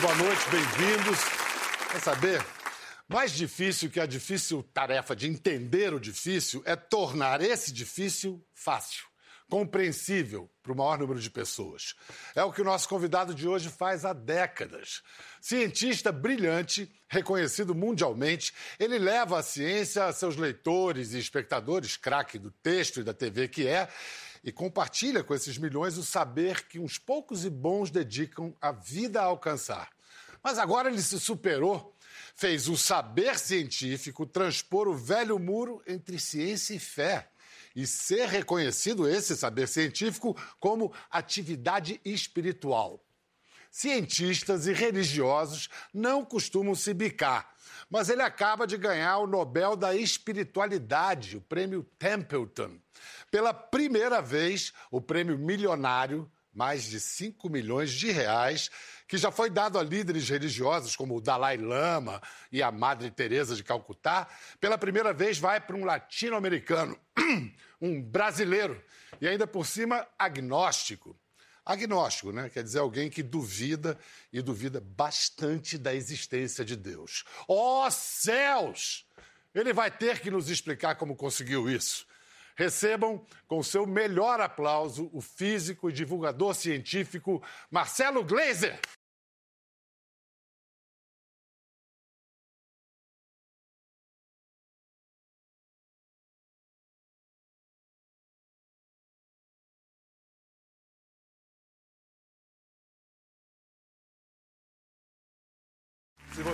boa noite, bem-vindos. Quer saber? Mais difícil que a difícil tarefa de entender o difícil é tornar esse difícil fácil, compreensível para o maior número de pessoas. É o que o nosso convidado de hoje faz há décadas. Cientista brilhante, reconhecido mundialmente, ele leva a ciência a seus leitores e espectadores, craque do texto e da TV que é, e compartilha com esses milhões o saber que uns poucos e bons dedicam a vida a alcançar. Mas agora ele se superou fez o saber científico transpor o velho muro entre ciência e fé e ser reconhecido esse saber científico como atividade espiritual. Cientistas e religiosos não costumam se bicar, mas ele acaba de ganhar o Nobel da Espiritualidade, o prêmio Templeton. Pela primeira vez, o prêmio milionário, mais de 5 milhões de reais, que já foi dado a líderes religiosos como o Dalai Lama e a Madre Teresa de Calcutá, pela primeira vez vai para um latino-americano, um brasileiro e ainda por cima agnóstico. Agnóstico, né? Quer dizer alguém que duvida e duvida bastante da existência de Deus. Ó oh, céus! Ele vai ter que nos explicar como conseguiu isso. Recebam com seu melhor aplauso o físico e divulgador científico Marcelo Gleiser.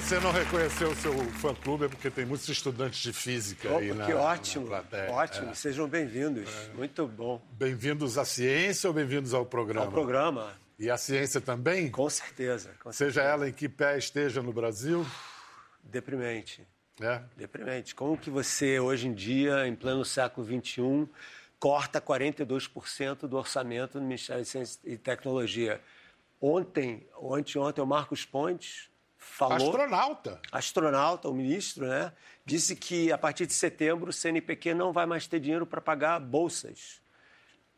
Você não reconheceu o seu fã-clube é porque tem muitos estudantes de física Opa, aí na Que ótimo, na plateia. ótimo. É. Sejam bem-vindos. Muito bom. Bem-vindos à ciência ou bem-vindos ao programa? Ao programa, E à ciência também? com certeza. Com Seja certeza. ela em que pé esteja no Brasil. Deprimente, É. deprimente. Como que você, hoje em dia, em pleno século XXI, corta 42% do orçamento do Ministério de Ciência e Tecnologia? Ontem, ou anteontem, o Marcos Pontes falou... Astronauta. astronauta, o ministro, né, disse que a partir de setembro o CNPq não vai mais ter dinheiro para pagar bolsas.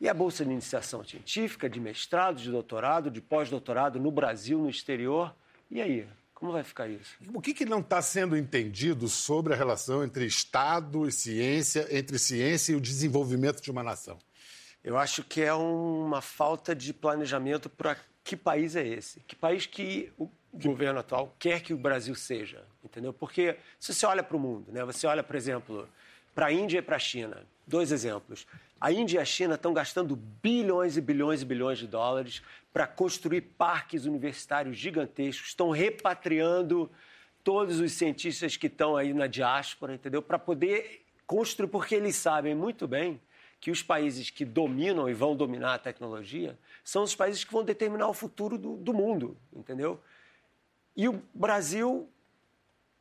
E a bolsa de iniciação científica, de mestrado, de doutorado, de pós-doutorado no Brasil, no exterior. E aí? Como vai ficar isso? O que, que não está sendo entendido sobre a relação entre Estado e ciência, entre ciência e o desenvolvimento de uma nação? Eu acho que é uma falta de planejamento para que país é esse? Que país que o governo atual quer que o Brasil seja, entendeu? Porque se você olha para o mundo, né? Você olha, por exemplo, para a Índia e para a China. Dois exemplos. A Índia e a China estão gastando bilhões e bilhões e bilhões de dólares para construir parques universitários gigantescos, estão repatriando todos os cientistas que estão aí na diáspora, entendeu? Para poder construir, porque eles sabem muito bem que os países que dominam e vão dominar a tecnologia são os países que vão determinar o futuro do, do mundo, entendeu? E o Brasil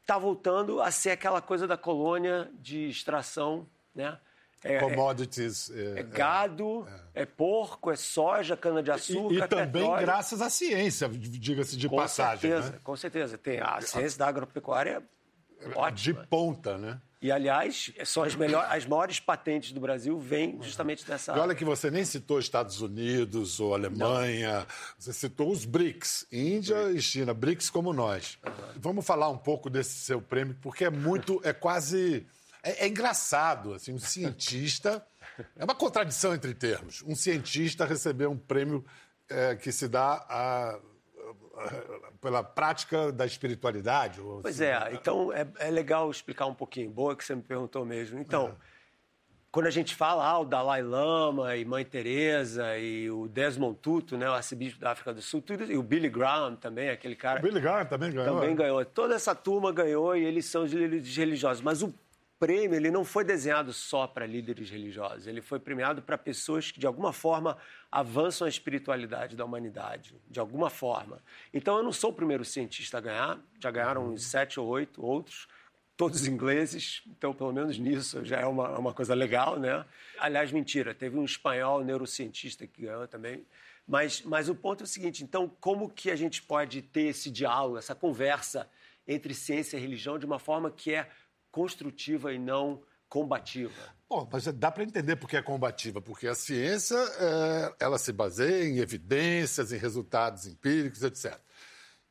está voltando a ser aquela coisa da colônia de extração, né? É, Commodities. é gado, é, porco, é soja, cana-de-açúcar, E, e também petróleo. graças à ciência, diga-se de com passagem. certeza, né? com certeza. Tem a ciência da agropecuária De ótima. ponta, né? E, aliás, são as, melhores, as maiores patentes do Brasil vêm justamente dessa E olha que você nem citou Estados Unidos ou Alemanha, você citou os BRICS, Índia e China, BRICS como nós. Vamos falar um pouco desse seu prêmio, porque é muito, é quase, é, é engraçado, assim, um cientista, é uma contradição entre termos, um cientista receber um prêmio é, que se dá a- pela prática da espiritualidade. ou Pois assim, é, então é, é legal explicar um pouquinho. Boa que você me perguntou mesmo. Então, quando a gente fala ah, o Dalai Lama e Mãe Teresa e o Desmond Tutu, né, o arcebispo da África do Sul, tudo, e o Billy Graham também, aquele cara. O Billy Graham também ganhou. Também ganhou. Toda essa turma ganhou e eles são religiosos. Mas o prêmio ele não foi desenhado só para líderes religiosos. Ele foi premiado para pessoas que, de alguma forma, avançam a espiritualidade da humanidade. De alguma forma. Então, eu não sou o primeiro cientista a ganhar. Já ganharam uns sete ou oito outros. Todos ingleses, então pelo menos nisso já é uma, uma coisa legal, né? Aliás, mentira, teve um espanhol neurocientista que ganhou também. Mas, mas o ponto é o seguinte: então, como que a gente pode ter esse diálogo, essa conversa entre ciência e religião de uma forma que é construtiva e não combativa? Bom, mas dá para entender porque é combativa, porque a ciência é, ela se baseia em evidências, em resultados empíricos, etc.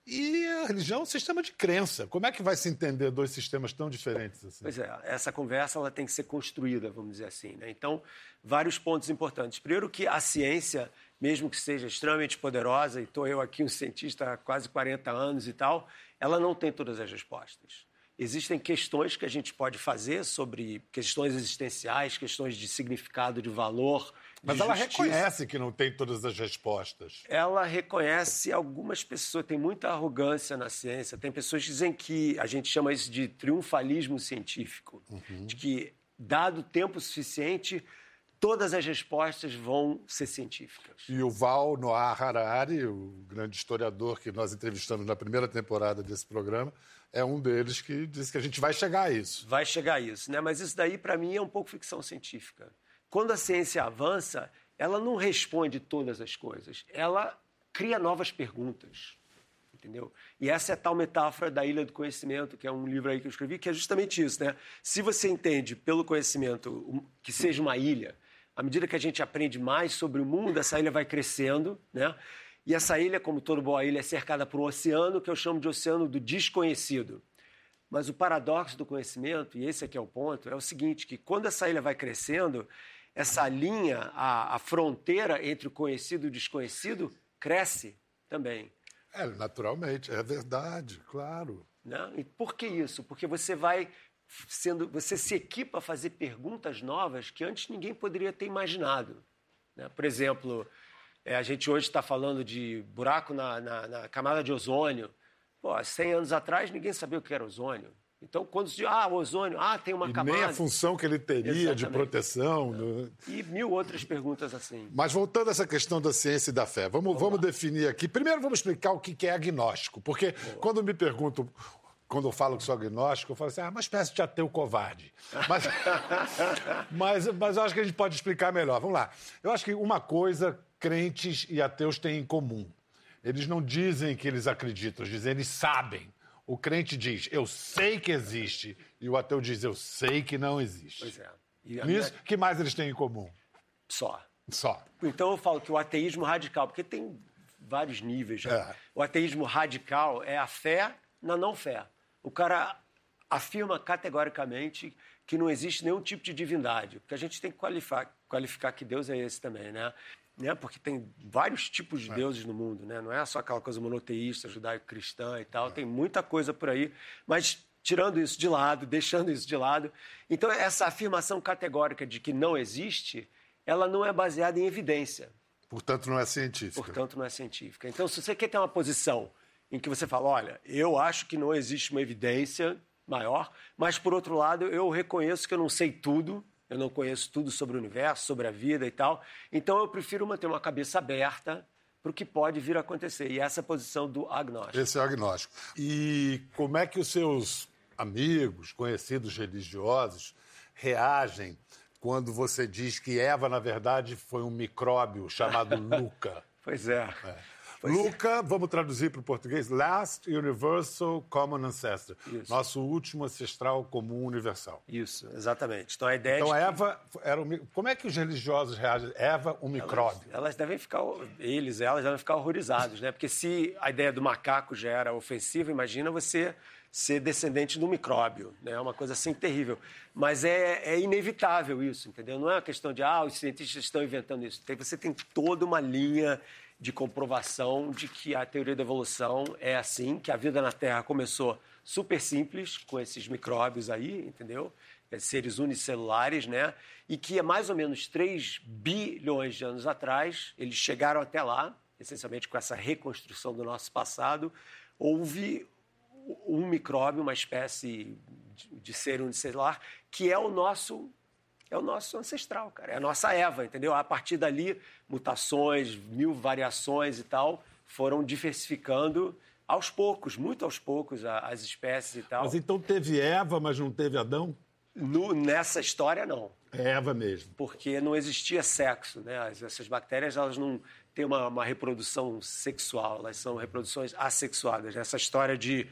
E a religião é um sistema de crença. Como é que vai se entender dois sistemas tão diferentes assim? Pois é, essa conversa ela tem que ser construída, vamos dizer assim. Né? Então, vários pontos importantes. Primeiro que a ciência, mesmo que seja extremamente poderosa, e estou eu aqui um cientista há quase 40 anos e tal, ela não tem todas as respostas. Existem questões que a gente pode fazer sobre questões existenciais, questões de significado, de valor, mas ela reconhece que não tem todas as respostas. Ela reconhece algumas pessoas, tem muita arrogância na ciência. Tem pessoas que dizem que a gente chama isso de triunfalismo científico, uhum. de que, dado tempo suficiente, todas as respostas vão ser científicas. E o Val Noah Harari, o grande historiador que nós entrevistamos na primeira temporada desse programa, é um deles que disse que a gente vai chegar a isso. Vai chegar a isso, né? Mas isso daí, para mim, é um pouco ficção científica. Quando a ciência avança, ela não responde todas as coisas, ela cria novas perguntas. Entendeu? E essa é a tal metáfora da Ilha do Conhecimento, que é um livro aí que eu escrevi, que é justamente isso, né? Se você entende pelo conhecimento que seja uma ilha, à medida que a gente aprende mais sobre o mundo, essa ilha vai crescendo, né? E essa ilha, como toda boa ilha, é cercada por um oceano que eu chamo de oceano do desconhecido. Mas o paradoxo do conhecimento, e esse aqui é o ponto, é o seguinte, que quando essa ilha vai crescendo, essa linha, a, a fronteira entre o conhecido e o desconhecido, cresce também. É, naturalmente, é verdade, claro. Né? E por que isso? Porque você vai sendo, você se equipa a fazer perguntas novas que antes ninguém poderia ter imaginado. Né? Por exemplo, é, a gente hoje está falando de buraco na, na, na camada de ozônio. Pô, 100 anos atrás ninguém sabia o que era ozônio. Então, quando se diz, ah, o ozônio, ah, tem uma e camada. Nem a função que ele teria Exatamente. de proteção. No... E mil outras perguntas assim. Mas voltando a essa questão da ciência e da fé, vamos, vamos, vamos definir aqui. Primeiro, vamos explicar o que é agnóstico. Porque Boa. quando me perguntam quando eu falo que sou agnóstico, eu falo assim, ah, uma espécie de ateu covarde. Mas, mas, mas eu acho que a gente pode explicar melhor. Vamos lá. Eu acho que uma coisa crentes e ateus têm em comum. Eles não dizem que eles acreditam, eles dizem eles sabem. O crente diz, eu sei que existe, e o ateu diz, eu sei que não existe. Pois é. E Nisso, minha... que mais eles têm em comum? Só. Só. Então eu falo que o ateísmo radical, porque tem vários níveis. Né? É. O ateísmo radical é a fé na não fé. O cara afirma categoricamente que não existe nenhum tipo de divindade, porque a gente tem que qualificar, qualificar que Deus é esse também, né? Né? Porque tem vários tipos de é. deuses no mundo, né? Não é só aquela coisa monoteísta, judaico-cristã e tal. É. Tem muita coisa por aí, mas tirando isso de lado, deixando isso de lado, então essa afirmação categórica de que não existe, ela não é baseada em evidência. Portanto, não é científica. Portanto, não é científica. Então, se você quer ter uma posição em que você fala, olha, eu acho que não existe uma evidência maior, mas por outro lado, eu reconheço que eu não sei tudo eu não conheço tudo sobre o universo, sobre a vida e tal. Então eu prefiro manter uma cabeça aberta para o que pode vir a acontecer. E essa é a posição do agnóstico. Esse é o agnóstico. E como é que os seus amigos, conhecidos religiosos, reagem quando você diz que Eva, na verdade, foi um micróbio chamado Luca? pois é. é. Luca, vamos traduzir para o português, Last Universal Common Ancestor. Isso. Nosso último ancestral comum universal. Isso, exatamente. Então a ideia Então de Eva era um... Como é que os religiosos reagem? Eva, um micróbio. Elas, elas, devem ficar, eles, elas devem ficar horrorizados, né? Porque se a ideia do macaco já era ofensiva, imagina você ser descendente do micróbio, né? É uma coisa assim terrível. Mas é, é, inevitável isso, entendeu? Não é uma questão de, ah, os cientistas estão inventando isso. Você tem toda uma linha de comprovação de que a teoria da evolução é assim, que a vida na Terra começou super simples, com esses micróbios aí, entendeu? É, seres unicelulares, né? E que há mais ou menos 3 bilhões de anos atrás, eles chegaram até lá, essencialmente com essa reconstrução do nosso passado, houve um micróbio, uma espécie de ser unicelular, que é o nosso é o nosso ancestral, cara. É a nossa Eva, entendeu? A partir dali, mutações, mil variações e tal, foram diversificando aos poucos, muito aos poucos, as espécies e tal. Mas então teve Eva, mas não teve Adão? No, nessa história, não. É Eva mesmo. Porque não existia sexo, né? Essas bactérias, elas não têm uma, uma reprodução sexual, elas são reproduções assexuadas. Essa história de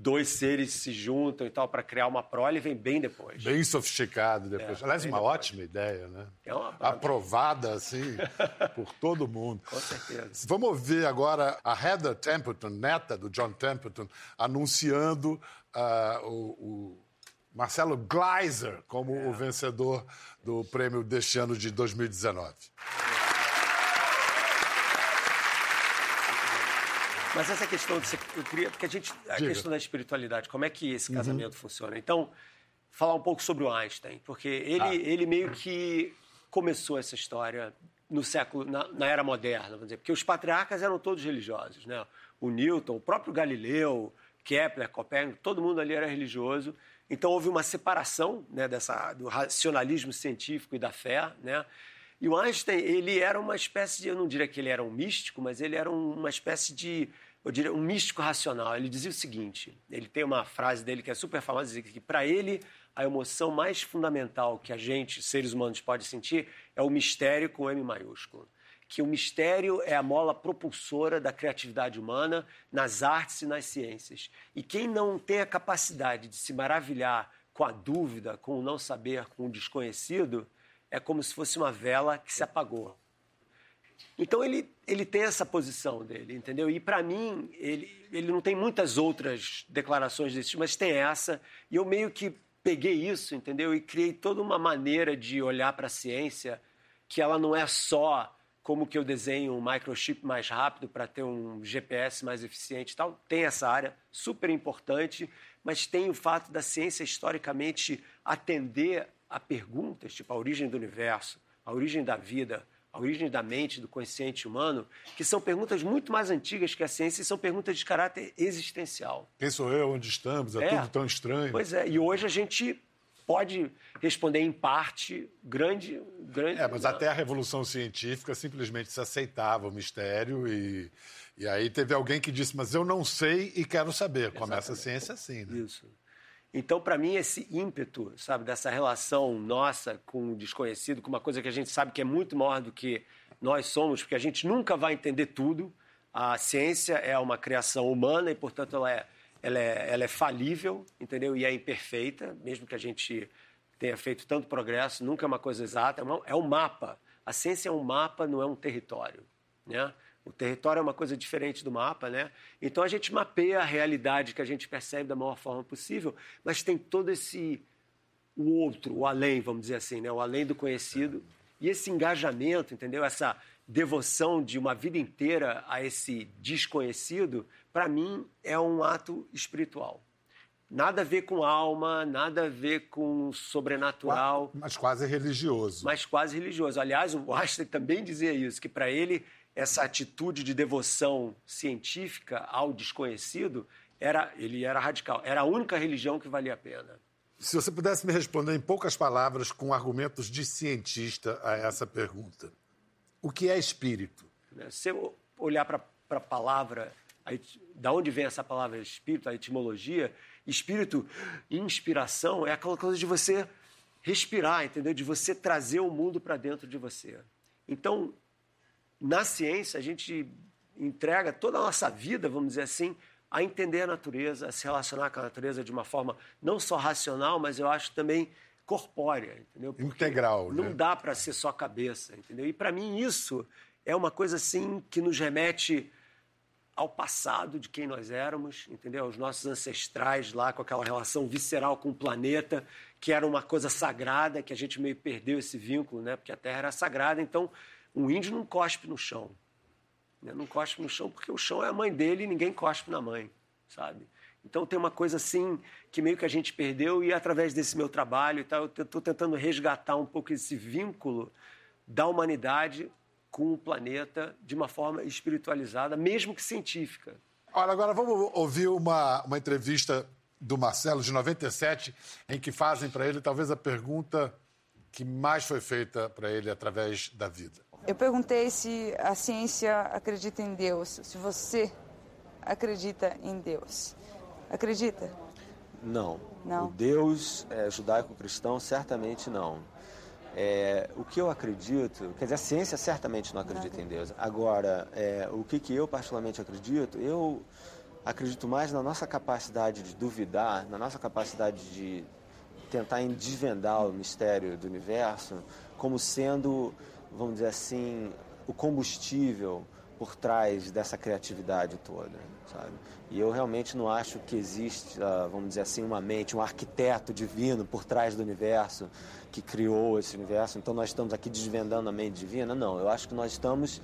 dois seres se juntam e tal para criar uma prole vem bem depois. Bem sofisticado depois. É, Aliás, uma depois. ótima ideia, né? É uma Aprovada, assim, por todo mundo. Com certeza. Vamos ouvir agora a Heather Templeton, neta do John Templeton, anunciando uh, o, o, Marcelo Gleiser como é. o vencedor do prêmio deste ano de 2019. Mas essa questão, de, eu queria, porque a gente, a Diga. questão da espiritualidade, como é que esse uhum. casamento uhum. funciona? Então, falar um pouco sobre o Einstein, porque ele, ah. ele meio que começou essa história no século, na, na, era moderna, vamos dizer, porque os patriarcas eram todos religiosos, né? O Newton, o próprio Galileu, Kepler, Copérnico, todo mundo ali era religioso. Então houve uma separação, né, dessa do racionalismo científico e da fé, né? E o Einstein, ele era uma espécie de, eu não diria que ele era um místico, mas ele era uma espécie de, eu diria, um místico racional. Ele dizia o seguinte, ele tem uma frase dele que é super famosa, dizia que para ele a emoção mais fundamental que a gente, seres humanos, pode sentir é o mistério com M maiúsculo. Que o mistério é a mola propulsora da criatividade humana nas artes e nas ciências. E quem não tem a capacidade de se maravilhar com a dúvida, com o não saber, com o desconhecido, é como se fosse uma vela que se apagou. Então ele, ele tem essa posição dele, entendeu? E para mim, ele, ele não tem muitas outras declarações desse tipo, mas tem essa. E eu meio que peguei isso, entendeu? E criei toda uma maneira de olhar para a ciência que ela não é só como que eu desenho um microchip mais rápido para ter um GPS mais eficiente e tal. Tem essa área super importante, mas tem o fato da ciência historicamente atender a perguntas, tipo a origem do universo, a origem da vida, a origem da mente, do consciente humano, que são perguntas muito mais antigas que a ciência e são perguntas de caráter existencial. Quem sou eu? Onde estamos? É, é tudo tão estranho. Pois é, e hoje a gente pode responder em parte grande, grande. É, mas até a revolução científica simplesmente se aceitava o mistério e, e aí teve alguém que disse, mas eu não sei e quero saber. Começa a ciência assim, né? Isso. Então, para mim, esse ímpeto, sabe, dessa relação nossa com o desconhecido, com uma coisa que a gente sabe que é muito maior do que nós somos, porque a gente nunca vai entender tudo. A ciência é uma criação humana e, portanto, ela é, ela é, ela é falível, entendeu? E é imperfeita, mesmo que a gente tenha feito tanto progresso, nunca é uma coisa exata, é, é um mapa. A ciência é um mapa, não é um território, né? O território é uma coisa diferente do mapa, né? Então a gente mapeia a realidade que a gente percebe da maior forma possível, mas tem todo esse o outro, o além, vamos dizer assim, né? O além do conhecido e esse engajamento, entendeu? Essa devoção de uma vida inteira a esse desconhecido, para mim é um ato espiritual. Nada a ver com alma, nada a ver com sobrenatural. Mas quase religioso. Mas quase religioso. Aliás, o Einstein também dizia isso, que para ele essa atitude de devoção científica ao desconhecido, era, ele era radical. Era a única religião que valia a pena. Se você pudesse me responder em poucas palavras, com argumentos de cientista, a essa pergunta: o que é espírito? Né, se eu olhar para a palavra, da onde vem essa palavra espírito, a etimologia, espírito, inspiração, é aquela coisa de você respirar, entendeu? De você trazer o mundo para dentro de você. Então, na ciência, a gente entrega toda a nossa vida, vamos dizer assim, a entender a natureza, a se relacionar com a natureza de uma forma não só racional, mas eu acho também corpórea, entendeu? Porque Integral, Não né? dá para ser só cabeça, entendeu? E para mim isso é uma coisa assim que nos remete ao passado de quem nós éramos, entendeu? Os nossos ancestrais lá com aquela relação visceral com o planeta, que era uma coisa sagrada, que a gente meio perdeu esse vínculo, né? Porque a Terra era sagrada, então um índio não cospe no chão. Né? Não cospe no chão porque o chão é a mãe dele e ninguém cospe na mãe, sabe? Então tem uma coisa assim que meio que a gente perdeu e através desse meu trabalho e tal, eu estou tentando resgatar um pouco esse vínculo da humanidade com o planeta de uma forma espiritualizada, mesmo que científica. Olha, agora vamos ouvir uma, uma entrevista do Marcelo, de 97, em que fazem para ele talvez a pergunta que mais foi feita para ele através da vida. Eu perguntei se a ciência acredita em Deus, se você acredita em Deus. Acredita? Não. Não. O Deus é, judaico-cristão, certamente não. É, o que eu acredito, quer dizer, a ciência certamente não acredita não. em Deus. Agora, é, o que, que eu particularmente acredito, eu acredito mais na nossa capacidade de duvidar, na nossa capacidade de tentar desvendar o mistério do universo como sendo, vamos dizer assim, o combustível por trás dessa criatividade toda, sabe? E eu realmente não acho que existe, vamos dizer assim, uma mente, um arquiteto divino por trás do universo que criou esse universo. Então nós estamos aqui desvendando a mente divina? Não, eu acho que nós estamos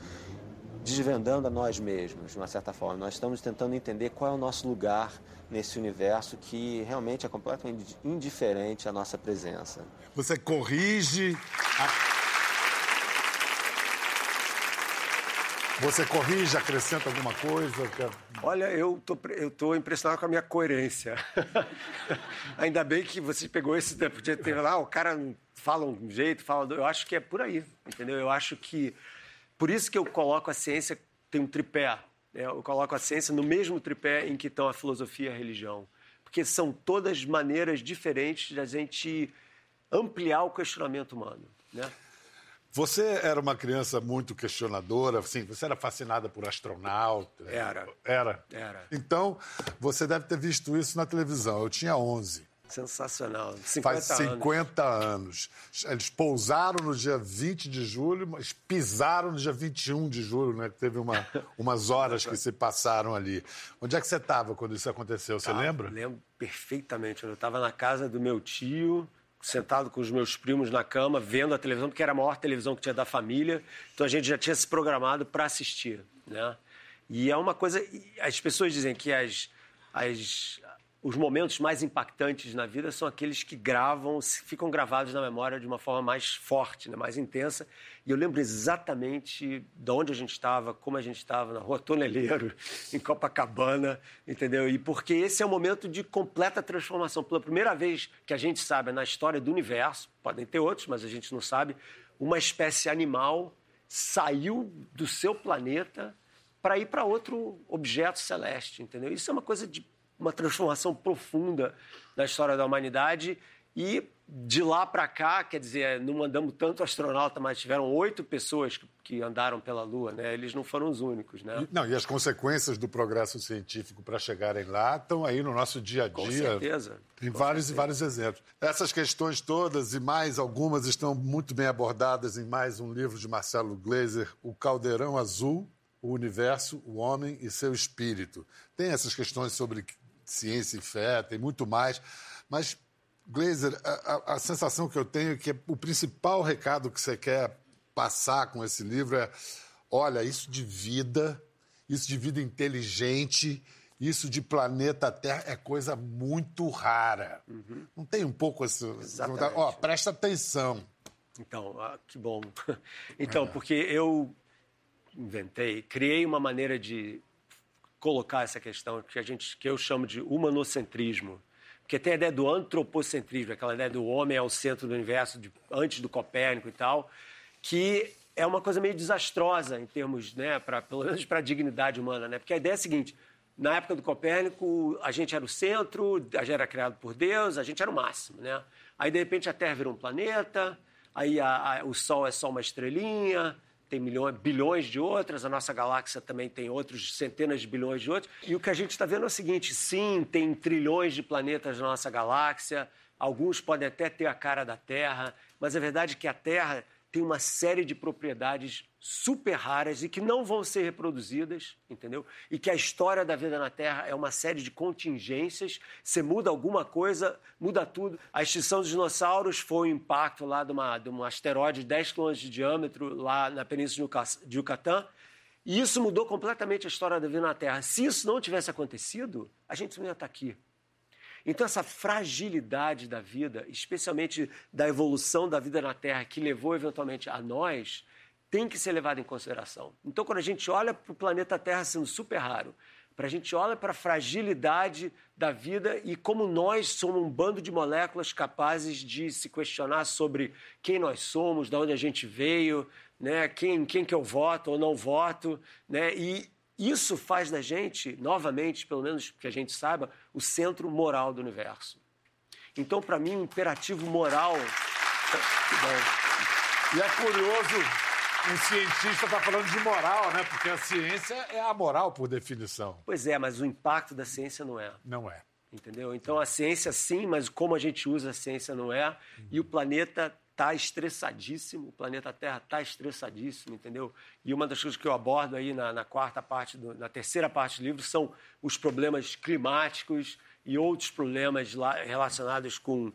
desvendando a nós mesmos, de uma certa forma. Nós estamos tentando entender qual é o nosso lugar nesse universo que realmente é completamente indiferente à nossa presença. Você corrige. A... Você corrige, acrescenta alguma coisa? Olha, eu tô, eu tô impressionado com a minha coerência. Ainda bem que você pegou esse tempo. Ter lá, o cara fala um jeito, fala. Eu acho que é por aí, entendeu? Eu acho que. Por isso que eu coloco a ciência, tem um tripé. Né? Eu coloco a ciência no mesmo tripé em que estão a filosofia e a religião. Porque são todas maneiras diferentes de a gente ampliar o questionamento humano, né? Você era uma criança muito questionadora, assim, você era fascinada por astronauta. Era. Era? Era. Então, você deve ter visto isso na televisão. Eu tinha 11. Sensacional. 50 Faz 50 anos. anos. Eles pousaram no dia 20 de julho, mas pisaram no dia 21 de julho, né? Teve uma, umas horas que se passaram ali. Onde é que você estava quando isso aconteceu? Você tá, lembra? Lembro perfeitamente. Eu estava na casa do meu tio, sentado com os meus primos na cama, vendo a televisão, porque era a maior televisão que tinha da família. Então a gente já tinha se programado para assistir, né? E é uma coisa... As pessoas dizem que as, as, os momentos mais impactantes na vida são aqueles que gravam, ficam gravados na memória de uma forma mais forte, né, mais intensa. E eu lembro exatamente de onde a gente estava, como a gente estava, na Rua Toneleiro, em Copacabana, entendeu? E porque esse é um momento de completa transformação. Pela primeira vez que a gente sabe na história do universo, podem ter outros, mas a gente não sabe, uma espécie animal saiu do seu planeta para ir para outro objeto celeste, entendeu? Isso é uma coisa de uma transformação profunda na história da humanidade e de lá para cá, quer dizer, não mandamos tanto astronauta, mas tiveram oito pessoas que, andaram pela Lua, né? Eles não foram os únicos, né? Não, e as consequências do progresso científico para chegarem lá estão aí no nosso dia a dia. Com certeza. Tem Com vários certeza. e vários exemplos. Essas questões todas e mais algumas estão muito bem abordadas em mais um livro de Marcelo Gleiser, O Caldeirão Azul, o Universo, o Homem e seu Espírito. Tem essas questões sobre ciência e fé, tem muito mais. Mas, Glazer, a, a, a, sensação que eu tenho é que o principal recado que você quer passar com esse livro é: olha, isso de vida, isso de vida inteligente, isso de planeta Terra é coisa muito rara. Uhum. Não tem um pouco esse. Ó, oh, presta atenção. Então, ah, que bom. Então, é. porque eu inventei, criei uma maneira de colocar essa questão que a gente que eu chamo de humanocentrismo. Porque tem a ideia do antropocentrismo, aquela ideia do homem ao centro do universo, de, antes do Copérnico e tal, que é uma coisa meio desastrosa em termos, né, pra, pelo menos para a dignidade humana, né? Porque a ideia é a seguinte: na época do Copérnico, a gente era o centro, a gente era criado por Deus, a gente era o máximo, né? Aí, de repente, a Terra virou um planeta, aí a, a, o Sol é só uma estrelinha, tem milhões, bilhões de outras, a nossa galáxia também tem outros centenas de bilhões de outros. E o que a gente está vendo é o seguinte: sim, tem trilhões de planetas na nossa galáxia, alguns podem até ter a cara da Terra, mas a verdade é que a Terra tem uma série de propriedades super raras e que não vão ser reproduzidas, entendeu? E que a história da vida na Terra é uma série de contingências. Você muda alguma coisa, muda tudo. A extinção dos dinossauros foi o um impacto lá de, uma, de um asteroide de 10 km de diâmetro lá na Península de Yucatán. E isso mudou completamente a história da vida na Terra. Se isso não tivesse acontecido, a gente não ia estar aqui. Então, essa fragilidade da vida, especialmente da evolução da vida na Terra, que levou eventualmente a nós, tem que ser levada em consideração. Então, quando a gente olha para o planeta Terra sendo super raro, para a gente olha para a fragilidade da vida e como nós somos um bando de moléculas capazes de se questionar sobre quem nós somos, de onde a gente veio, né, quem, quem que eu voto ou não voto, né, e isso faz da gente, novamente, pelo menos que a gente saiba, o centro moral do universo. Então, para mim, o imperativo moral. E é curioso um cientista está falando de moral, né? Porque a ciência é a moral por definição. Pois é, mas o impacto da ciência não é. Não é. Entendeu? Então a ciência sim, mas como a gente usa a ciência não é. E o planeta está estressadíssimo, o planeta Terra está estressadíssimo, entendeu? E uma das coisas que eu abordo aí na, na quarta parte, do, na terceira parte do livro, são os problemas climáticos e outros problemas lá, relacionados com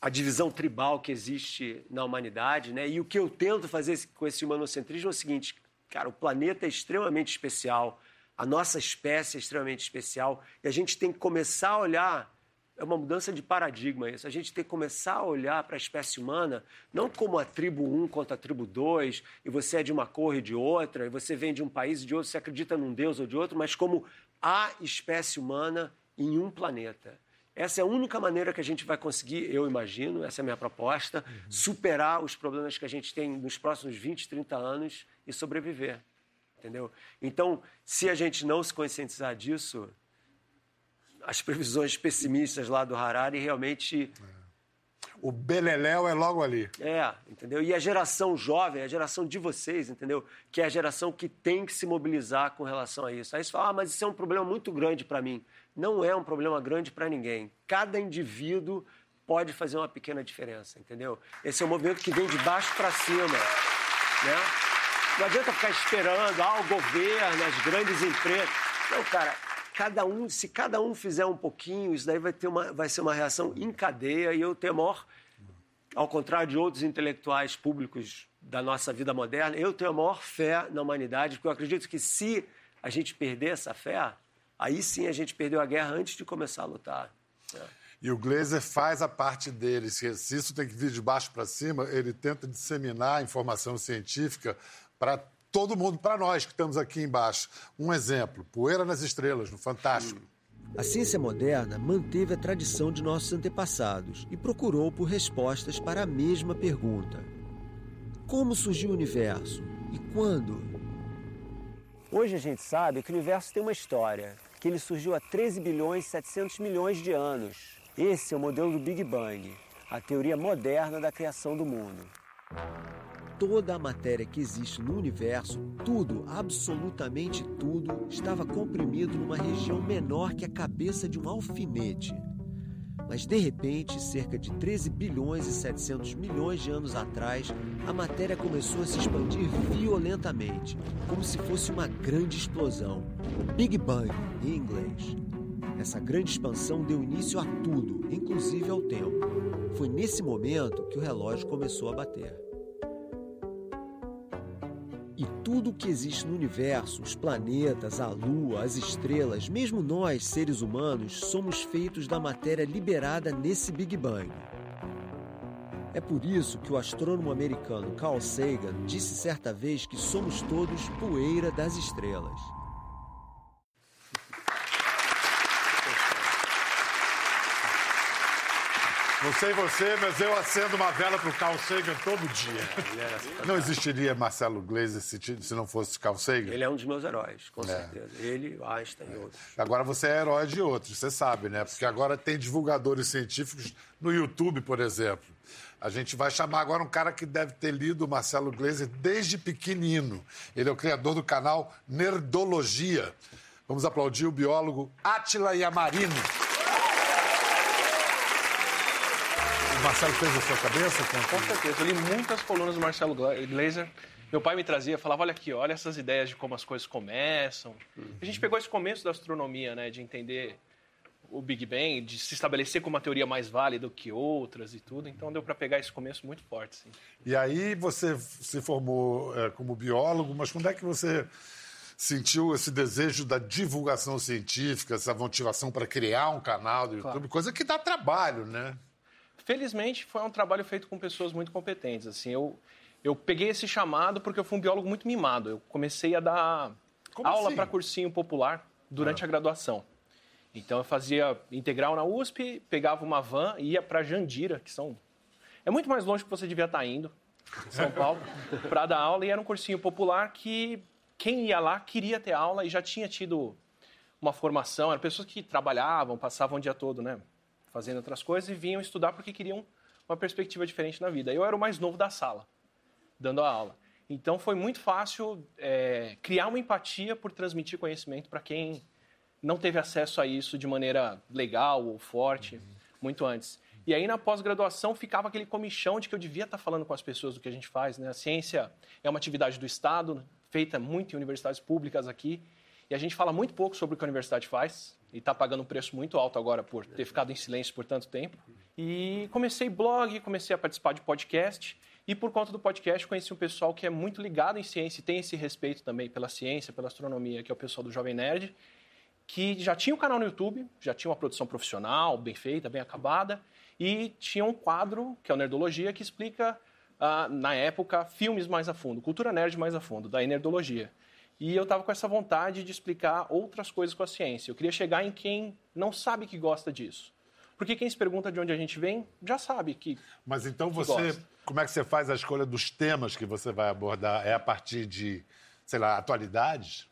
a divisão tribal que existe na humanidade, né? E o que eu tento fazer com esse humanocentrismo é o seguinte, cara, o planeta é extremamente especial, a nossa espécie é extremamente especial e a gente tem que começar a olhar é uma mudança de paradigma isso. A gente tem que começar a olhar para a espécie humana não como a tribo 1 contra a tribo 2, e você é de uma cor e de outra, e você vem de um país e de outro, você acredita num Deus ou de outro, mas como a espécie humana em um planeta. Essa é a única maneira que a gente vai conseguir, eu imagino, essa é a minha proposta, uhum. superar os problemas que a gente tem nos próximos 20, 30 anos e sobreviver. Entendeu? Então, se a gente não se conscientizar disso, as previsões pessimistas lá do Harari realmente. É. O Beleléu é logo ali. É, entendeu? E a geração jovem, a geração de vocês, entendeu? Que é a geração que tem que se mobilizar com relação a isso. Aí você fala, ah, mas isso é um problema muito grande para mim. Não é um problema grande para ninguém. Cada indivíduo pode fazer uma pequena diferença, entendeu? Esse é um movimento que vem de baixo para cima, né? Não adianta ficar esperando, ah, o governo, as grandes empresas. Não, cara, cada um, se cada um fizer um pouquinho, isso daí vai, ter uma, vai ser uma reação em cadeia e eu tenho maior, ao contrário de outros intelectuais públicos da nossa vida moderna, eu tenho a maior fé na humanidade, porque eu acredito que se a gente perder essa fé, aí sim a gente perdeu a guerra antes de começar a lutar. É. E o Glazer faz a parte dele. Se isso tem que vir de baixo para cima, ele tenta disseminar informação científica para todo mundo, para nós que estamos aqui embaixo. Um exemplo: Poeira nas Estrelas, no Fantástico. A ciência moderna manteve a tradição de nossos antepassados e procurou por respostas para a mesma pergunta: Como surgiu o universo e quando? Hoje a gente sabe que o universo tem uma história, que ele surgiu há 13 bilhões e 700 milhões de anos. Esse é o modelo do Big Bang, a teoria moderna da criação do mundo toda a matéria que existe no universo, tudo, absolutamente tudo, estava comprimido numa região menor que a cabeça de um alfinete. Mas de repente, cerca de 13 bilhões e 700 milhões de anos atrás, a matéria começou a se expandir violentamente, como se fosse uma grande explosão. Big Bang, em inglês. Essa grande expansão deu início a tudo, inclusive ao tempo. Foi nesse momento que o relógio começou a bater. E tudo o que existe no universo, os planetas, a lua, as estrelas, mesmo nós, seres humanos, somos feitos da matéria liberada nesse Big Bang. É por isso que o astrônomo americano Carl Sagan disse certa vez que somos todos poeira das estrelas. Não sei você, mas eu acendo uma vela pro Carl Sagan todo dia. É, não existiria Marcelo Gleiser se, se, não fosse Carl Sagan? Ele é um dos meus heróis, com é. certeza. Ele, Einstein é. e outros. Agora você é herói de outros, você sabe, né? Porque agora tem divulgadores científicos no YouTube, por exemplo. A gente vai chamar agora um cara que deve ter lido o Marcelo Gleiser desde pequenino. Ele é o criador do canal Nerdologia. Vamos aplaudir o biólogo Átila Yamarino. O Marcelo fez a sua cabeça? Com certeza. Eu li muitas colunas do Marcelo Glazer. Meu pai me trazia, falava, olha aqui, olha essas ideias de como as coisas começam. A gente pegou esse começo da astronomia, né, de entender o Big Bang, de se estabelecer como uma teoria mais válida do que outras e tudo. Então deu para pegar esse começo muito forte, sim. E aí você se formou é, como biólogo, mas quando é que você sentiu esse desejo da divulgação científica, essa motivação para criar um canal do YouTube, claro. coisa que dá trabalho, né? Felizmente, foi um trabalho feito com pessoas muito competentes. Assim, eu, eu peguei esse chamado porque eu fui um biólogo muito mimado. Eu comecei a dar Como aula assim? para cursinho popular durante ah. a graduação. Então, eu fazia integral na USP, pegava uma van e ia para Jandira, que são... É muito mais longe que você devia estar tá indo, São Paulo, para dar aula. E era um cursinho popular que quem ia lá queria ter aula e já tinha tido uma formação. Eram pessoas que trabalhavam, passavam o dia todo, né? Fazendo outras coisas e vinham estudar porque queriam uma perspectiva diferente na vida. Eu era o mais novo da sala, dando a aula. Então foi muito fácil é, criar uma empatia por transmitir conhecimento para quem não teve acesso a isso de maneira legal ou forte uhum. muito antes. E aí, na pós-graduação, ficava aquele comichão de que eu devia estar falando com as pessoas do que a gente faz. Né? A ciência é uma atividade do Estado, feita muito em universidades públicas aqui, e a gente fala muito pouco sobre o que a universidade faz, e está pagando um preço muito alto agora por ter ficado em silêncio por tanto tempo. E comecei blog, comecei a participar de podcast, e por conta do podcast conheci um pessoal que é muito ligado em ciência e tem esse respeito também pela ciência, pela astronomia, que é o pessoal do Jovem Nerd, que já tinha um canal no YouTube, já tinha uma produção profissional, bem feita, bem acabada, e tinha um quadro, que é o Nerdologia, que explica, uh, na época, filmes mais a fundo, cultura nerd mais a fundo, da Nerdologia. E eu estava com essa vontade de explicar outras coisas com a ciência. Eu queria chegar em quem não sabe que gosta disso. Porque quem se pergunta de onde a gente vem já sabe que. Mas então você. Como é que você faz a escolha dos temas que você vai abordar? É a partir de, sei lá, atualidades?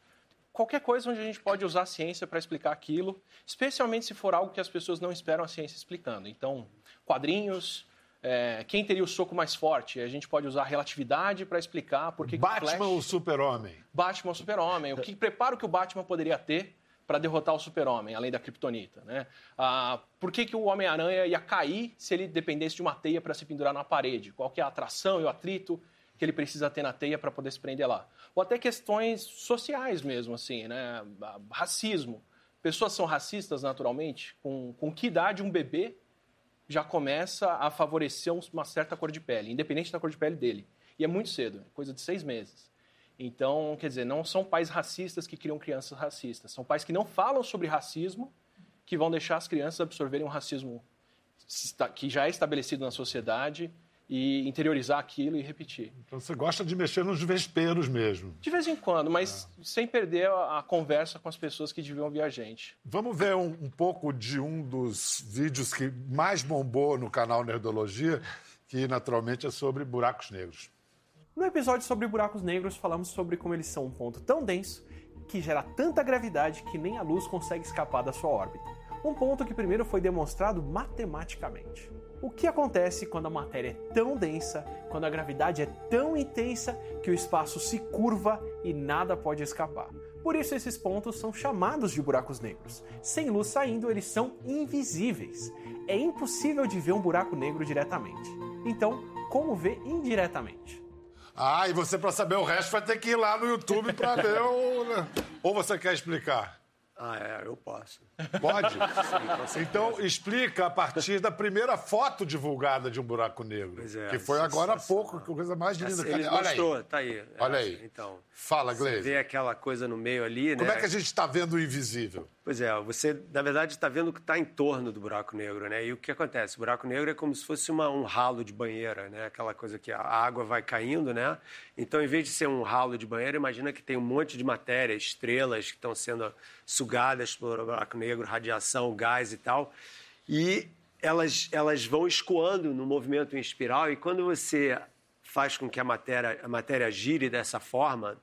qualquer coisa onde a gente pode usar a ciência para explicar aquilo, especialmente se for algo que as pessoas não esperam a ciência explicando. Então, quadrinhos, é, quem teria o soco mais forte? A gente pode usar relatividade para explicar por que Batman Flash... ou Super-Homem? Batman ou Super-Homem. O que preparo que o Batman poderia ter para derrotar o Super-Homem, além da Kryptonita, né? Ah, por que, que o Homem-Aranha ia cair se ele dependesse de uma teia para se pendurar na parede? Qual que é a atração e o atrito que ele precisa ter na teia para poder se prender lá. Ou até questões sociais mesmo, assim, né? Racismo. Pessoas são racistas naturalmente? Com, com que idade um bebê já começa a favorecer uma certa cor de pele, independente da cor de pele dele? E é muito cedo, é coisa de seis meses. Então, quer dizer, não são pais racistas que criam crianças racistas, são pais que não falam sobre racismo, que vão deixar as crianças absorverem um racismo que já é estabelecido na sociedade e interiorizar aquilo e repetir. Então você gosta de mexer nos vesperos mesmo. De vez em quando, mas ah. sem perder a, a, conversa com as pessoas que deviam ouvir a gente. Vamos ver um, um, pouco de um dos vídeos que mais bombou no canal Nerdologia, que naturalmente é sobre buracos negros. No episódio sobre buracos negros, falamos sobre como eles são um ponto tão denso que gera tanta gravidade que nem a luz consegue escapar da sua órbita. Um ponto que primeiro foi demonstrado matematicamente. O que acontece quando a matéria é tão densa, quando a gravidade é tão intensa que o espaço se curva e nada pode escapar? Por isso, esses pontos são chamados de buracos negros. Sem luz saindo, eles são invisíveis. É impossível de ver um buraco negro diretamente. Então, como ver indiretamente? Ah, e você, para saber o resto, vai ter que ir lá no YouTube para ver o. Né? Ou você quer explicar? Ah, é, eu posso. Pode? Então, explica a partir da primeira foto divulgada de um buraco negro. É, que foi agora há pouco, que coisa mais linda. Ele Olha mostrou, aí. tá aí. Olha aí. Então, Fala, Gleice. Você vê aquela coisa no meio ali, Como né? Como é que a gente está vendo o invisível? Pois é, você, na verdade, está vendo o que está em torno do buraco negro, né? E o que acontece? O buraco negro é como se fosse uma, um ralo de banheira, né? Aquela coisa que a água vai caindo, né? Então, em vez de ser um ralo de banheira, imagina que tem um monte de matéria, estrelas que estão sendo sugadas pelo buraco negro, radiação, gás e tal. E elas, elas vão escoando no movimento em espiral, e quando você faz com que a matéria, a matéria gire dessa forma,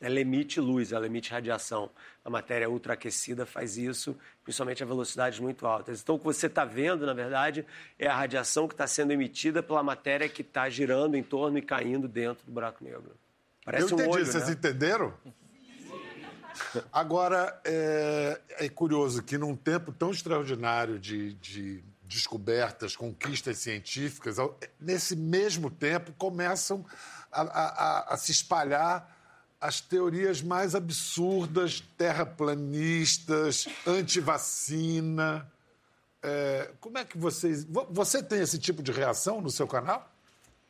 ela emite luz, ela emite radiação. A matéria ultraaquecida faz isso, principalmente a velocidades muito altas. Então, o que você está vendo, na verdade, é a radiação que está sendo emitida pela matéria que está girando em torno e caindo dentro do buraco negro. Parece Eu entendi, um olho, vocês né? entenderam? Agora, é, é, curioso que num tempo tão extraordinário de, de descobertas, conquistas científicas, nesse mesmo tempo começam a, a, a se espalhar as teorias mais absurdas, terraplanistas, anti-vacina. É, como é que vocês. Você tem esse tipo de reação no seu canal?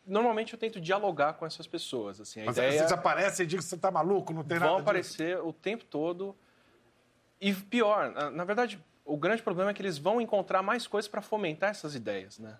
Normalmente eu tento dialogar com essas pessoas. Assim, a Mas ideia... vocês aparecem e dizem que você está maluco, não tem Vão nada. Vão aparecer disso. o tempo todo. E pior, na verdade, o grande problema é que eles vão encontrar mais coisas para fomentar essas ideias. Né?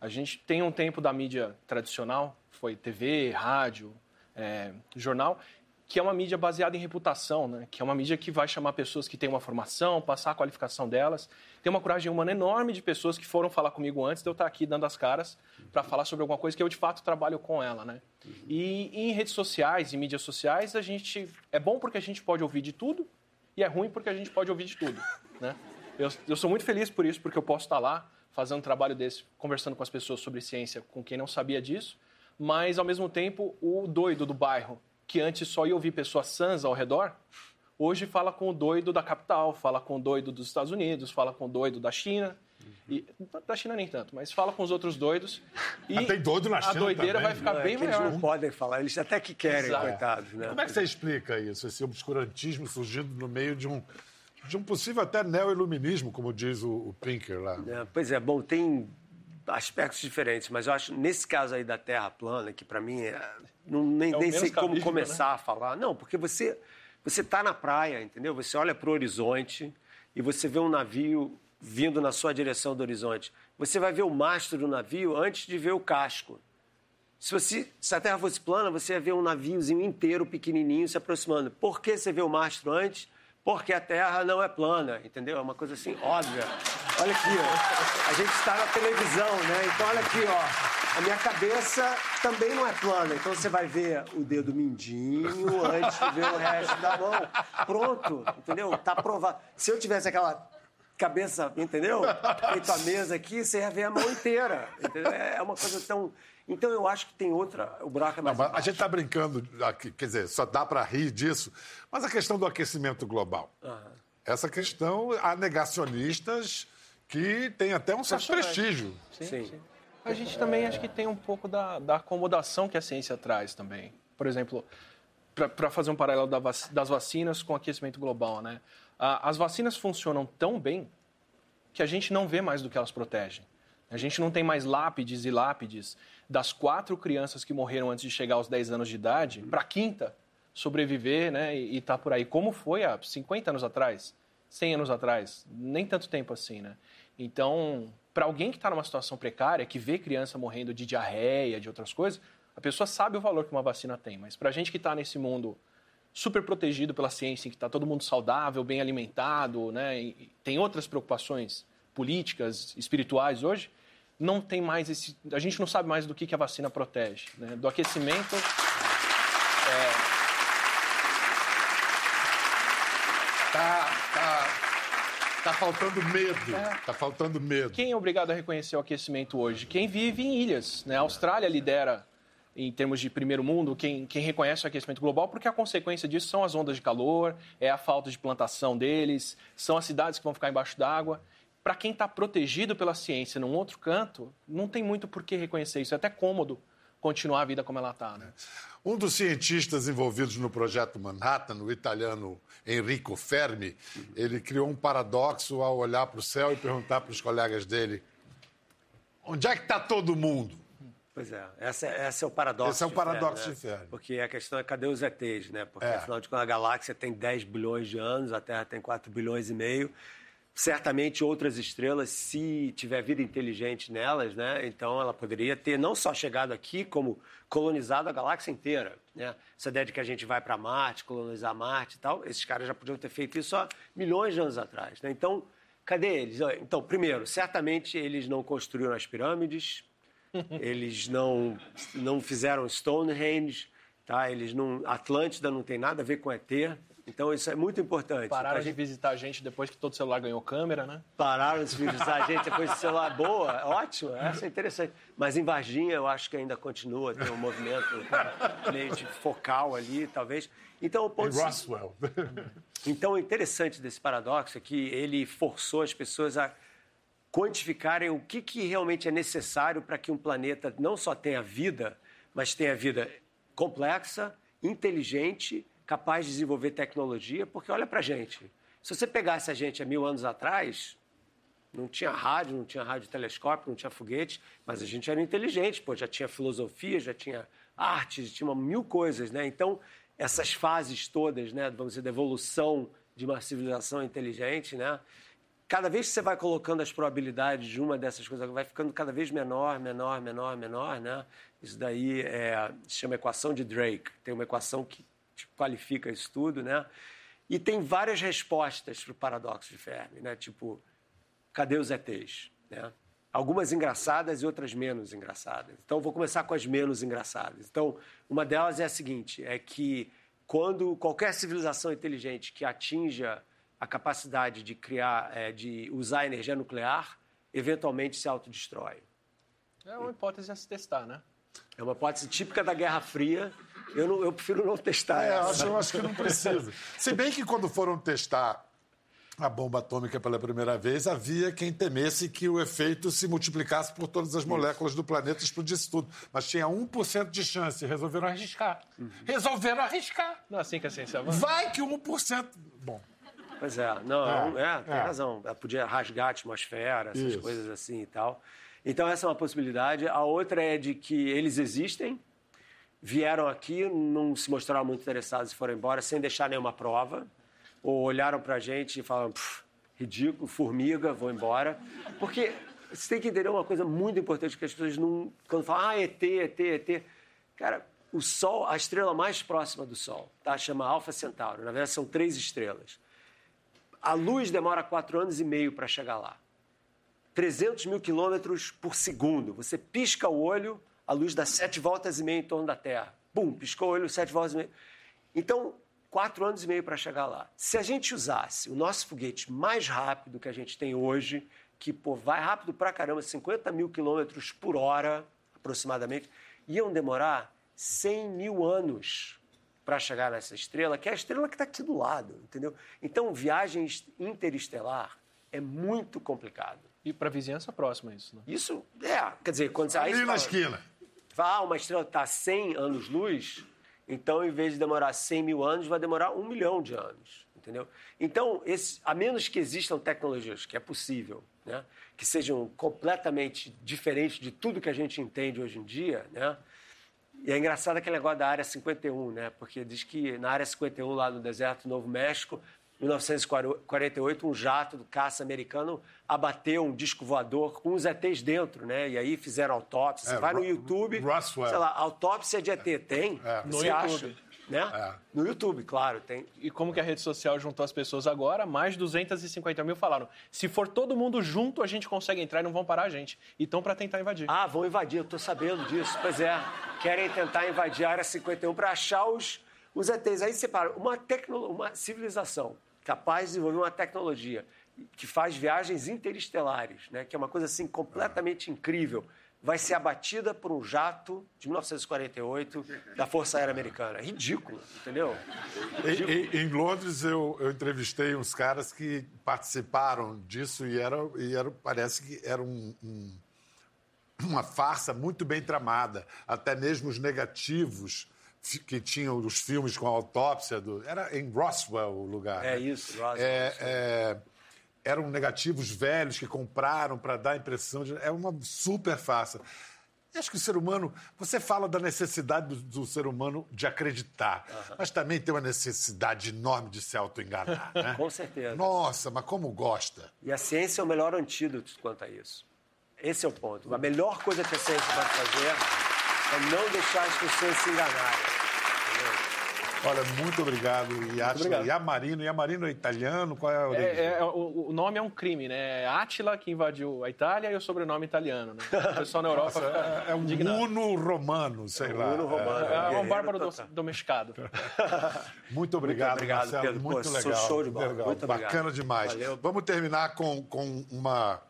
A gente tem um tempo da mídia tradicional, foi TV, rádio, é, jornal, que é uma mídia baseada em reputação, né? que é uma mídia que vai chamar pessoas que têm uma formação, passar a qualificação delas. Tem uma coragem humana enorme de pessoas que foram falar comigo antes de eu estar aqui dando as caras para falar sobre alguma coisa que eu de fato trabalho com ela. Né? E, e em redes sociais, em mídias sociais, a gente é bom porque a gente pode ouvir de tudo e é ruim porque a gente pode ouvir de tudo. Né? Eu, eu sou muito feliz por isso, porque eu posso estar lá fazendo um trabalho desse, conversando com as pessoas sobre ciência, com quem não sabia disso, mas ao mesmo tempo o doido do bairro, que antes só ia ouvir pessoas sãs ao redor, hoje fala com o doido da capital, fala com o doido dos Estados Unidos, fala com o doido da China. E, da China nem tanto, mas fala com os outros doidos. E tem doido na China A doideira também. vai ficar Não, é bem que maior. Eles não podem falar, eles até que querem, Exato. coitados, né? Como é que você explica isso, esse obscurantismo surgindo no meio de um, de um possível até neo-iluminismo, como diz o, o Pinker lá? É, pois é, bom, tem aspectos diferentes, mas eu acho, nesse caso aí da Terra plana, que para mim é, não, nem, É nem sei como cabível, começar a falar. Não, porque você você tá na praia, entendeu? Você olha para o horizonte e você vê um navio vindo na sua direção do horizonte. Você vai ver o mastro do navio antes de ver o casco. Se, você, se a Terra fosse plana, você ia ver um naviozinho inteiro, pequenininho, se aproximando. Por que você vê o mastro antes? Porque a Terra não é plana, entendeu? É uma coisa assim óbvia. Olha aqui, ó. A gente está na televisão, né? Então, olha aqui, ó. A minha cabeça também não é plana. Então, você vai ver o dedo mindinho antes de ver o resto da mão. Pronto, entendeu? Tá provado. Se eu tivesse aquela cabeça, entendeu? Feito a mesa aqui, você ia ver a mão inteira. Entendeu? É uma coisa tão. Então eu acho que tem outra. O buraco é Não, mais. mas a gente está brincando, aqui, quer dizer, só dá para rir disso, mas a questão do aquecimento global. Essa questão, há negacionistas que têm até um certo prestígio. Sim. A gente também acho que tem um pouco da, da acomodação que a ciência traz também. Por exemplo, para fazer um paralelo da vac- das vacinas com o aquecimento global, né? A- As vacinas funcionam tão bem que a gente não vê mais do que elas protegem. A gente não tem mais lápides e lápides das quatro crianças que morreram antes de chegar aos 10 anos de idade para a quinta sobreviver né, e estar por aí. Como foi há 50 anos atrás, 100 anos atrás, nem tanto tempo assim, né? Então, para alguém que está numa situação precária, que vê criança morrendo de diarreia, de outras coisas, a pessoa sabe o valor que uma vacina tem. Mas para a gente que está nesse mundo super protegido pela ciência, em que está todo mundo saudável, bem alimentado, né? E tem outras preocupações políticas, espirituais hoje, não tem mais esse. A gente não sabe mais do que, que a vacina protege. Né? Do aquecimento. Tá, tá, tá faltando medo. É. Tá faltando medo. Quem é obrigado a reconhecer o aquecimento hoje? Quem vive em ilhas. Né? A Austrália lidera em termos de primeiro mundo, quem, quem reconhece o aquecimento global, porque a consequência disso são as ondas de calor, é a falta de plantação deles, são as cidades que vão ficar embaixo d'água. Para quem está protegido pela ciência num outro canto, não tem muito por que reconhecer isso. É até cômodo continuar a vida como ela está. Né? Um dos cientistas envolvidos no projeto Manhattan, o italiano Enrico Fermi, ele criou um paradoxo ao olhar para o céu e perguntar para os colegas dele: onde é que está todo mundo? Pois é, essa, essa é o paradoxo. Esse é o de paradoxo de Fermi. Porque a questão é cadê os ETs, né? Porque É. afinal de contas a galáxia tem 10 bilhões de anos, a Terra tem 4 bilhões e meio. Certamente outras estrelas, se tiver vida inteligente nelas, né? Então ela poderia ter não só chegado aqui, como colonizado a galáxia inteira, né? Essa ideia de que a gente vai para Marte, colonizar Marte e tal, esses caras já podiam ter feito isso há milhões de anos atrás, né? Então, cadê eles? Então, primeiro, certamente eles não construíram as pirâmides, eles não, não fizeram Stonehenge, tá? Eles não, Atlântida não tem nada a ver com ET. Então isso é muito importante. Pararam Pra de gente- visitar a gente depois que todo celular ganhou câmera, né? pararam de visitar a gente depois de celular boa, ótimo, essa é interessante. Mas em Varginha eu acho que ainda continua, tem um movimento meio de focal ali, talvez. Então o Em ponto Roswell. então, o interessante desse paradoxo é que ele forçou as pessoas a quantificarem o que, que realmente é necessário para que um planeta não só tenha vida, mas tenha vida complexa, inteligente, capaz de desenvolver tecnologia. Porque olha para a gente, se você pegasse a gente há mil anos atrás, não tinha rádio, não tinha radiotelescópio, não tinha foguete, mas a gente era inteligente, pô, já tinha filosofia, já tinha arte, já tinha mil coisas, né? Então, essas fases todas, né, vamos dizer, da evolução de uma civilização inteligente, né? Cada vez que você vai colocando as probabilidades de uma dessas coisas, vai ficando cada vez menor, menor, menor, menor, né? Isso daí é, se chama equação de Drake. Tem uma equação que tipo, qualifica isso tudo, né? E tem várias respostas para o paradoxo de Fermi, né? Tipo, cadê os ETs? Né? Algumas engraçadas e outras menos engraçadas. Então, vou começar com as menos engraçadas. Então, uma delas é a seguinte: é que quando qualquer civilização inteligente que atinja a capacidade de criar, é, de usar energia nuclear, eventualmente se autodestrói. É uma hipótese a se testar, né? É uma hipótese típica da Guerra Fria. Eu, não, eu prefiro não testar É, eu essa. acho, eu acho que não precisa. Se bem que quando foram testar a bomba atômica pela primeira vez, havia quem temesse que o efeito se multiplicasse por todas as moléculas do planeta e explodisse tudo. Mas tinha 1% de chance. Resolveram arriscar. Resolveram arriscar. Não é assim que a ciência avança. Vai que 1%. Bom, Pois é, não, É, é, tem é. razão. Ela podia rasgar a atmosfera, essas Isso. coisas assim e tal. Então, essa é uma possibilidade. A outra é de que eles existem, vieram aqui, não se mostraram muito interessados e foram embora sem deixar nenhuma prova, ou olharam pra gente e falaram, "Pff, ridículo, formiga, vou embora. Porque você tem que entender uma coisa muito importante que as pessoas não. Quando falam, ah, ET, ET, ET. Cara, o Sol, a estrela mais próxima do Sol, tá? chama Alpha Centauri. Na verdade, são três estrelas. A luz demora quatro anos e meio para chegar lá. 300 mil quilômetros por segundo. Você pisca o olho, a luz dá sete voltas e meia em torno da Terra. Bum, piscou o olho, sete voltas e meia. Então, quatro anos e meio para chegar lá. Se a gente usasse o nosso foguete mais rápido que a gente tem hoje, que pô, vai rápido pra caramba, 50 mil quilômetros por hora, aproximadamente, iam demorar 100 mil anos para chegar nessa estrela, que é a estrela que está aqui do lado, entendeu? Então, viagem interestelar é muito complicado. E para vizinhança próxima isso, né? Isso, é, quer dizer, quando você... ali na fala- esquina. Fala, ah, uma estrela está a 100 anos-luz, então, em vez de demorar 100 mil anos, vai demorar um milhão de anos, entendeu? Então, esse, a menos que existam tecnologias, que é possível, né, que sejam completamente diferentes de tudo que a gente entende hoje em dia, né? E é engraçado aquele negócio da Área 51, né? Porque diz que na Área 51, lá no deserto do Novo México, em 1948, um jato do caça americano abateu um disco voador com os ETs dentro, né? E aí fizeram autópsia. Você É, vai no YouTube, Roswell. sei lá, autópsia de ET tem? É. No Você acha? Né? É. No YouTube, claro, tem. E como que a rede social juntou as pessoas agora, mais de 250 mil falaram: se for todo mundo junto, a gente consegue entrar e não vão parar a gente. E estão para tentar invadir. Ah, vão invadir, eu tô sabendo disso. Pois é, querem tentar invadir a Área 51 para achar os, os ETs. Aí você para, uma, tecno, uma civilização capaz de desenvolver uma tecnologia que faz viagens interestelares, né, que é uma coisa assim completamente incrível, vai ser abatida por um jato de 1948 da Força Aérea Americana. Ridículo, entendeu? Em, em- em Londres, eu, eu entrevistei uns caras que participaram disso e, era, e era, parece que era um- um- uma farsa muito bem tramada. Até mesmo os negativos que tinham os filmes com a autópsia. Do, era em Roswell o lugar. É né? isso, Roswell, É, é, eram negativos velhos que compraram para dar a impressão de. É uma super farsa. Eu acho que o ser humano. Você fala da necessidade do, do ser humano de acreditar, mas também tem uma necessidade enorme de se auto-enganar. Né? Com certeza. Nossa, mas como gosta. E a ciência é o melhor antídoto quanto a isso. Esse é o ponto. A melhor coisa que a ciência pode fazer é não deixar as pessoas se enganarem. Olha, muito obrigado, Iatila. obrigado. Iamarino. Iamarino é italiano? Qual é a origem? É, é, o, o nome é um crime, né? É Átila que invadiu a Itália e o sobrenome italiano, né? O pessoal na Europa fica É, é um indignado. uno romano, sei lá. Uno romano. É. É um bárbaro do- domesticado. Muito obrigado, obrigado, Marcelo. Pedro. Muito Pô, legal. show de bola. Legal. Muito obrigado. Bacana demais. Valeu. Vamos terminar com, com uma,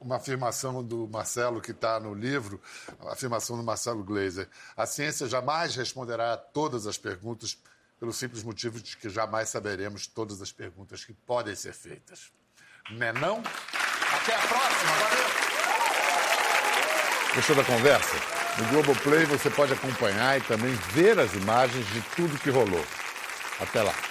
uma afirmação do Marcelo que está no livro, a afirmação do Marcelo Gleiser. A ciência jamais responderá a todas as perguntas pelo simples motivo de que jamais saberemos todas as perguntas que podem ser feitas. Né não? Até a próxima. Valeu! Gostou da conversa? No Globoplay você pode acompanhar e também ver as imagens de tudo que rolou. Até lá.